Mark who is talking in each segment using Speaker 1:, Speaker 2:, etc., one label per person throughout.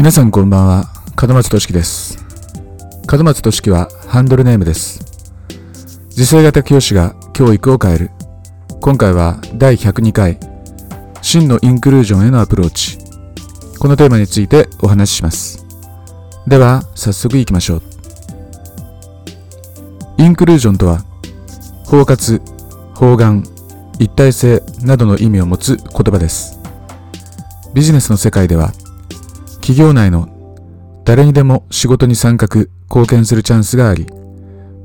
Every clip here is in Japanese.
Speaker 1: 皆さんこんばんは。門松俊樹です。門松俊樹はハンドルネームです。次世型教師が教育を変える。今回は第102回。真のインクルージョンへのアプローチ。このテーマについてお話しします。では早速いきましょう。インクルージョンとは包括包含一体性などの意味を持つ言葉です。ビジネスの世界では企業内の誰にでも仕事に参画、貢献するチャンスがあり、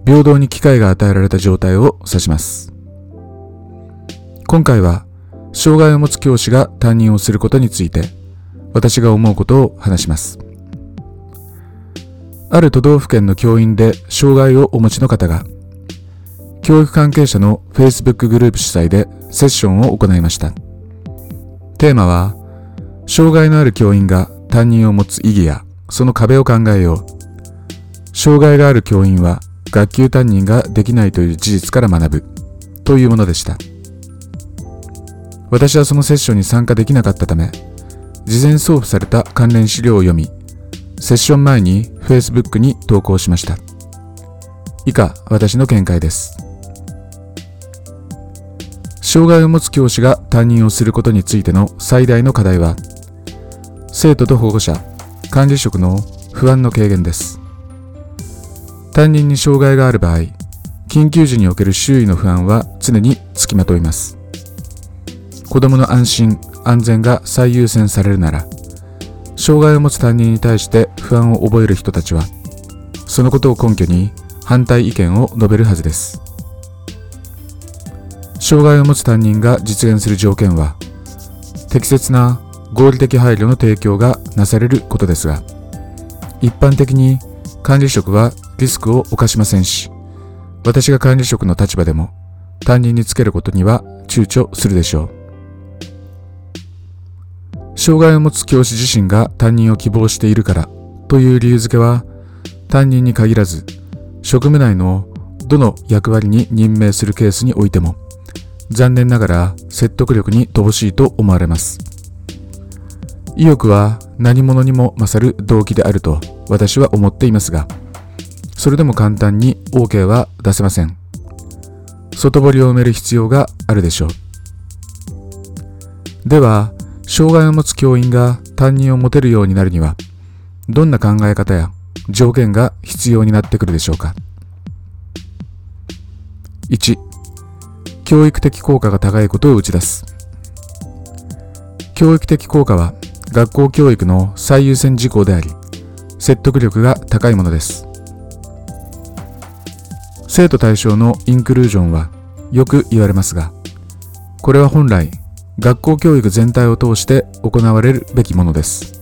Speaker 1: 平等に機会が与えられた状態を指します。今回は、障害を持つ教師が担任をすることについて、私が思うことを話します。ある都道府県の教員で障害をお持ちの方が、教育関係者の Facebook グループ主催でセッションを行いました。テーマは、障害のある教員が担任を持つ意義やその壁を考えよう。障害がある教員は学級担任ができないという事実から学ぶというものでした。私はそのセッションに参加できなかったため、事前送付された関連資料を読み、セッション前に Facebook に投稿しました。以下、私の見解です。障害を持つ教師が担任をすることについての最大の課題は、生徒と保護者、管理職の不安の軽減です。担任に障害がある場合、緊急時における周囲の不安は常につきまといます。子供の安心、安全が最優先されるなら、障害を持つ担任に対して不安を覚える人たちは、そのことを根拠に反対意見を述べるはずです。障害を持つ担任が実現する条件は、適切な合理的配慮の提供がなされることですが、一般的に管理職はリスクを冒しませんし、私が管理職の立場でも担任につけることには躊躇するでしょう。障害を持つ教師自身が担任を希望しているからという理由付けは担任に限らず職務内のどの役割に任命するケースにおいても残念ながら説得力に乏しいと思われます。意欲は何者にも勝る動機であると私は思っていますが、それでも簡単に OK は出せません。外堀を埋める必要があるでしょう。では、障害を持つ教員が担任を持てるようになるには、どんな考え方や条件が必要になってくるでしょうか。1、教育的効果が高いことを打ち出す。教育的効果は学校教育の最優先事項であり、説得力が高いものです。生徒対象のインクルージョンはよく言われますが、これは本来学校教育全体を通して行われるべきものです。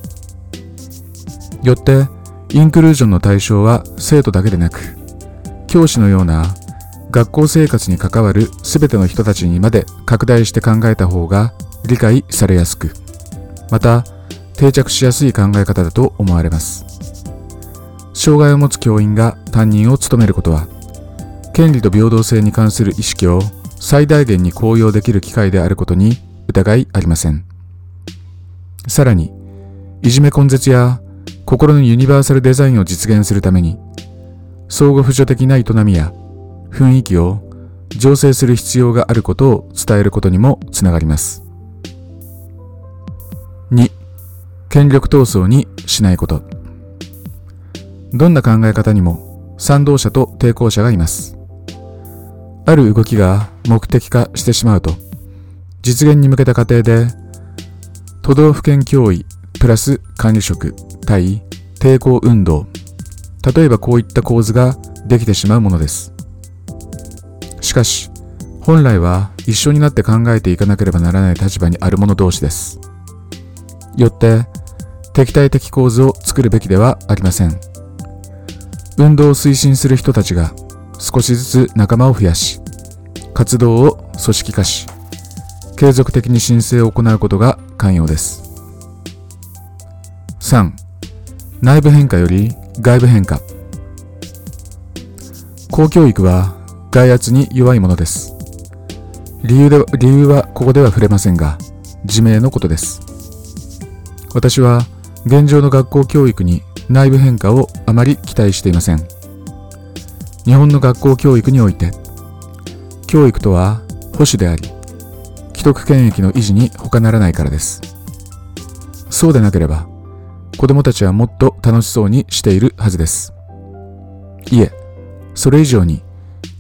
Speaker 1: よって、インクルージョンの対象は生徒だけでなく、教師のような学校生活に関わる全ての人たちにまで拡大して考えた方が理解されやすく、また定着しやすい考え方だと思われます。障害を持つ教員が担任を務めることは、権利と平等性に関する意識を最大限に高揚できる機会であることに疑いありません。さらに、いじめ根絶や心のユニバーサルデザインを実現するために、相互扶助的な営みや雰囲気を醸成する必要があることを伝えることにもつながります。2権力闘争にしないこと。どんな考え方にも賛同者と抵抗者がいます。ある動きが目的化してしまうと、実現に向けた過程で、都道府県脅威プラス管理職対抵抗運動、例えばこういった構図ができてしまうものです。しかし、本来は一緒になって考えていかなければならない立場にある者同士です。よって、敵対的構図を作るべきではありません。運動を推進する人たちが少しずつ仲間を増やし、活動を組織化し、継続的に申請を行うことが肝要です。3. 内部変化より外部変化。公教育は外圧に弱いものです。理由で理由はここでは触れませんが、自明のことです。私は現状の学校教育に内部変化をあまり期待していません。日本の学校教育において教育とは保守であり既得権益の維持に他ならないからです。そうでなければ子供たちはもっと楽しそうにしているはずです。いえそれ以上に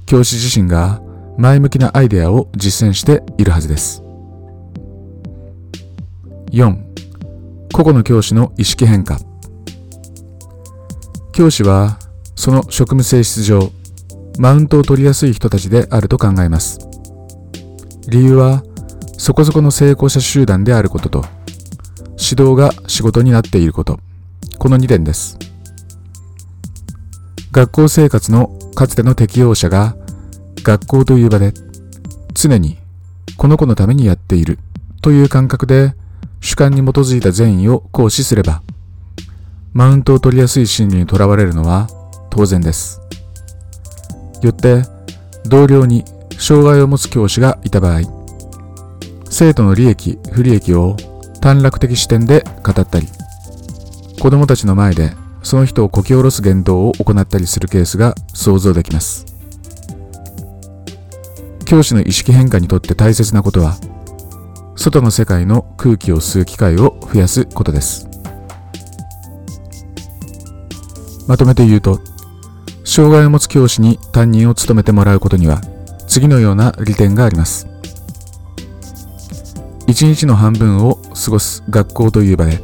Speaker 1: 教師自身が前向きなアイデアを実践しているはずです。4個々の教師の意識変化。教師はその職務性質上マウントを取りやすい人たちであると考えます。理由はそこそこの成功者集団であることと指導が仕事になっていること。この2点です。学校生活のかつての適用者が学校という場で常にこの子のためにやっているという感覚で主観に基づいた善意を行使すればマウントを取りやすい心理にとらわれるのは当然です。よって同僚に障害を持つ教師がいた場合生徒の利益不利益を短絡的視点で語ったり子供たちの前でその人をこき下ろす言動を行ったりするケースが想像できます。教師の意識変化にとって大切なことは外の世界の空気を吸う機会を増やすことです。まとめて言うと障害を持つ教師に担任を務めてもらうことには次のような利点があります。一日の半分を過ごす学校という場で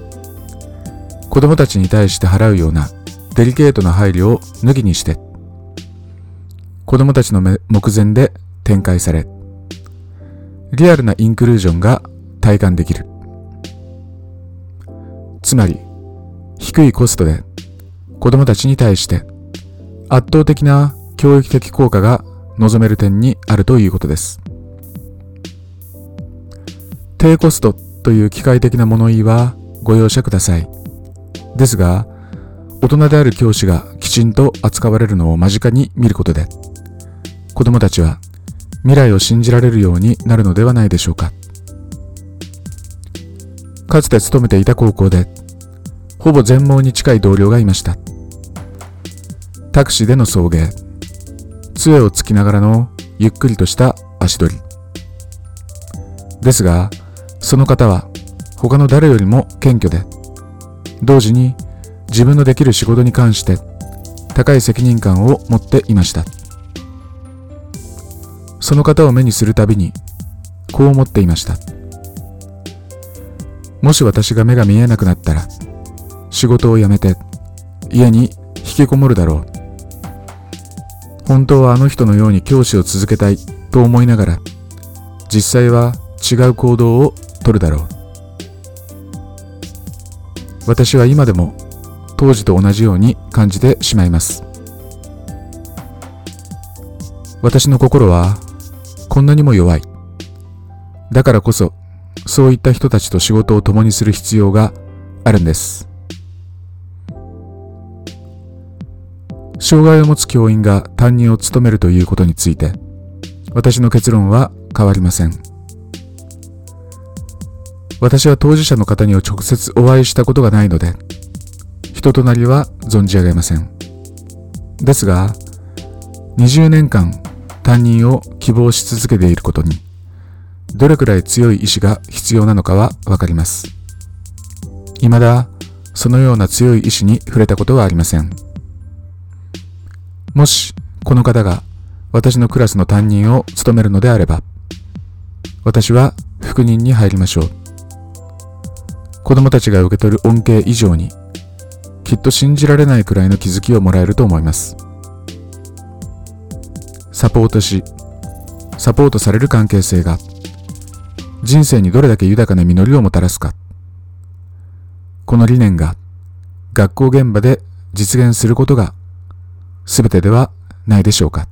Speaker 1: 子供たちに対して払うようなデリケートな配慮を脱ぎにして子供たちの目前で展開されリアルなインクルージョンが体感できる。つまり低いコストで子供たちに対して圧倒的な教育的効果が望める点にあるということです。低コストという機械的な物言いはご容赦ください。ですが大人である教師がきちんと扱われるのを間近に見ることで子供たちは未来を信じられるようになるのではないでしょうか。かつて勤めていた高校でほぼ全盲に近い同僚がいました。タクシーでの送迎。杖をつきながらのゆっくりとした足取り。ですがその方は他の誰よりも謙虚で同時に自分のできる仕事に関して高い責任感を持っていました。その方を目にするたびにこう思っていました。もし私が目が見えなくなったら仕事を辞めて家に引きこもるだろう。本当はあの人のように教師を続けたいと思いながら実際は違う行動をとるだろう。私は今でも当時と同じように感じてしまいます。私の心はこんなにも弱い。だからこそそういった人たちと仕事を共にする必要があるんです。障害を持つ教員が担任を務めるということについて私の結論は変わりません。私は当事者の方には直接お会いしたことがないので人となりは存じ上げません。ですが20年間担任を希望し続けていることにどれくらい強い意志が必要なのかはわかります。未だそのような強い意志に触れたことはありません。もしこの方が私のクラスの担任を務めるのであれば私は副任に入りましょう。子供たちが受け取る恩恵以上にきっと信じられないくらいの気づきをもらえると思います。サポートしサポートされる関係性が人生にどれだけ豊かな実りをもたらすか。この理念が学校現場で実現することが全てではないでしょうか。